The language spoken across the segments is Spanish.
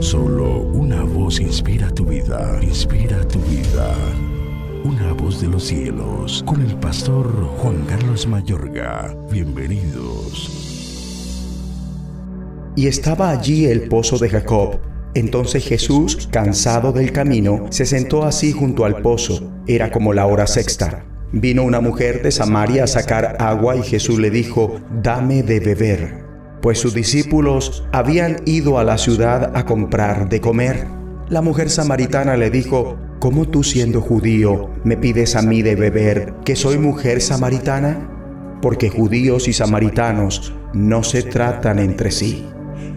Solo una voz inspira tu vida, inspira tu vida. Una voz de los cielos, con el pastor Juan Carlos Mayorga. Bienvenidos. Y estaba allí el pozo de Jacob. Entonces Jesús, cansado del camino, se sentó así junto al pozo. Era como la hora sexta. Vino una mujer de Samaria a sacar agua y Jesús le dijo, dame de beber, pues sus discípulos habían ido a la ciudad a comprar de comer. La mujer samaritana le dijo, ¿cómo tú siendo judío me pides a mí de beber que soy mujer samaritana? Porque judíos y samaritanos no se tratan entre sí.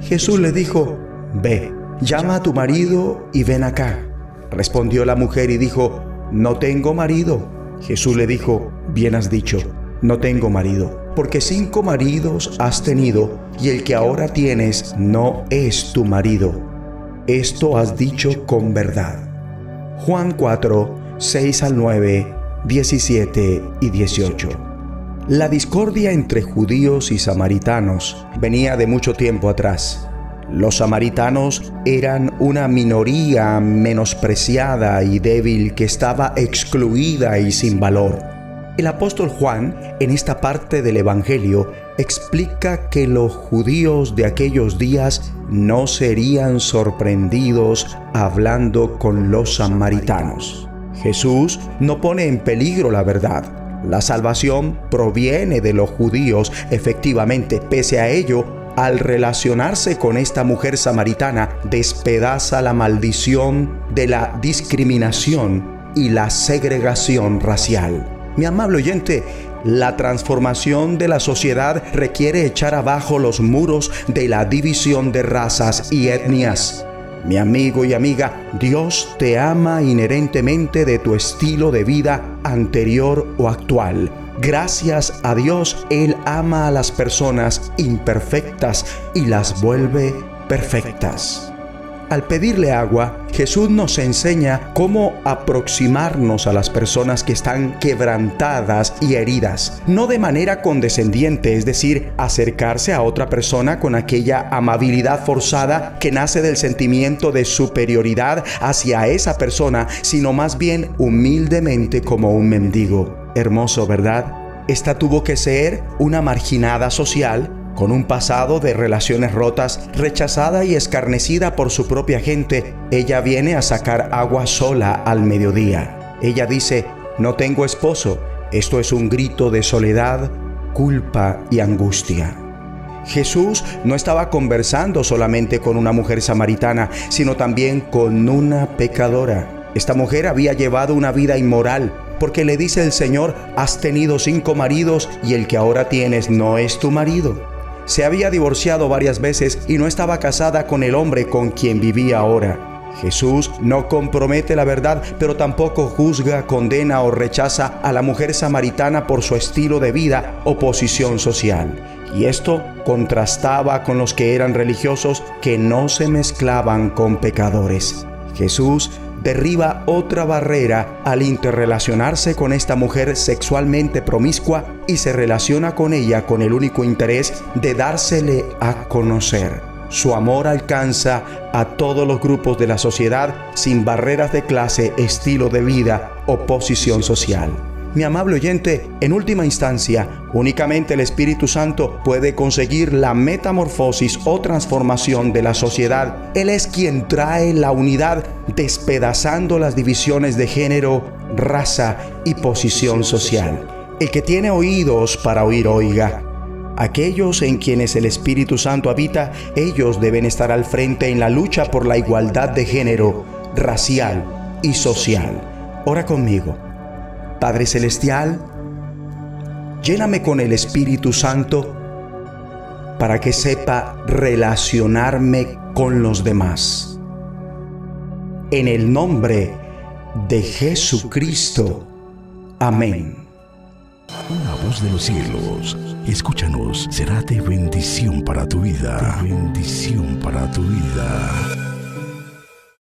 Jesús le dijo, ve, llama a tu marido y ven acá. Respondió la mujer y dijo, no tengo marido. Jesús le dijo, bien has dicho, no tengo marido, porque cinco maridos has tenido y el que ahora tienes no es tu marido. Esto has dicho con verdad. Juan 4, 6 al 9, 17 y 18. La discordia entre judíos y samaritanos venía de mucho tiempo atrás. Los samaritanos eran una minoría menospreciada y débil que estaba excluida y sin valor. El apóstol Juan, en esta parte del Evangelio, explica que los judíos de aquellos días no serían sorprendidos hablando con los samaritanos. Jesús no pone en peligro la verdad. La salvación proviene de los judíos, efectivamente, pese a ello, al relacionarse con esta mujer samaritana, despedaza la maldición de la discriminación y la segregación racial. Mi amable oyente, la transformación de la sociedad requiere echar abajo los muros de la división de razas y etnias. Mi amigo y amiga, Dios te ama inherentemente de tu estilo de vida anterior o actual Gracias a Dios, Él ama a las personas imperfectas y las vuelve perfectas. Al pedirle agua, Jesús nos enseña cómo aproximarnos a las personas que están quebrantadas y heridas, no de manera condescendiente, es decir, acercarse a otra persona con aquella amabilidad forzada que nace del sentimiento de superioridad hacia esa persona, sino más bien humildemente como un mendigo. Hermoso, ¿verdad? Esta tuvo que ser una marginada social con un pasado de relaciones rotas, rechazada y escarnecida por su propia gente. Ella viene a sacar agua sola al mediodía. Ella dice, no tengo esposo. Esto es un grito de soledad, culpa y angustia. Jesús no estaba conversando solamente con una mujer samaritana, sino también con una pecadora. Esta mujer había llevado una vida inmoral, porque le dice el Señor, has tenido cinco maridos y el que ahora tienes no es tu marido. Se había divorciado varias veces y no estaba casada con el hombre con quien vivía ahora. Jesús no compromete la verdad, pero tampoco juzga, condena o rechaza a la mujer samaritana por su estilo de vida o posición social. Y esto contrastaba con los que eran religiosos que no se mezclaban con pecadores. Jesús derriba otra barrera al interrelacionarse con esta mujer sexualmente promiscua y se relaciona con ella con el único interés de dársele a conocer. Su amor alcanza a todos los grupos de la sociedad sin barreras de clase, estilo de vida o posición social. Mi amable oyente, en última instancia, únicamente el Espíritu Santo puede conseguir la metamorfosis o transformación de la sociedad. Él es quien trae la unidad despedazando las divisiones de género, raza y posición social. El que tiene oídos para oír, oiga. Aquellos en quienes el Espíritu Santo habita, ellos deben estar al frente en la lucha por la igualdad de género, racial y social. Ora conmigo. Padre Celestial, lléname con el Espíritu Santo para que sepa relacionarme con los demás. En el nombre de Jesucristo. Amén. Una voz de los cielos, escúchanos, será de bendición para tu vida. bendición para tu vida.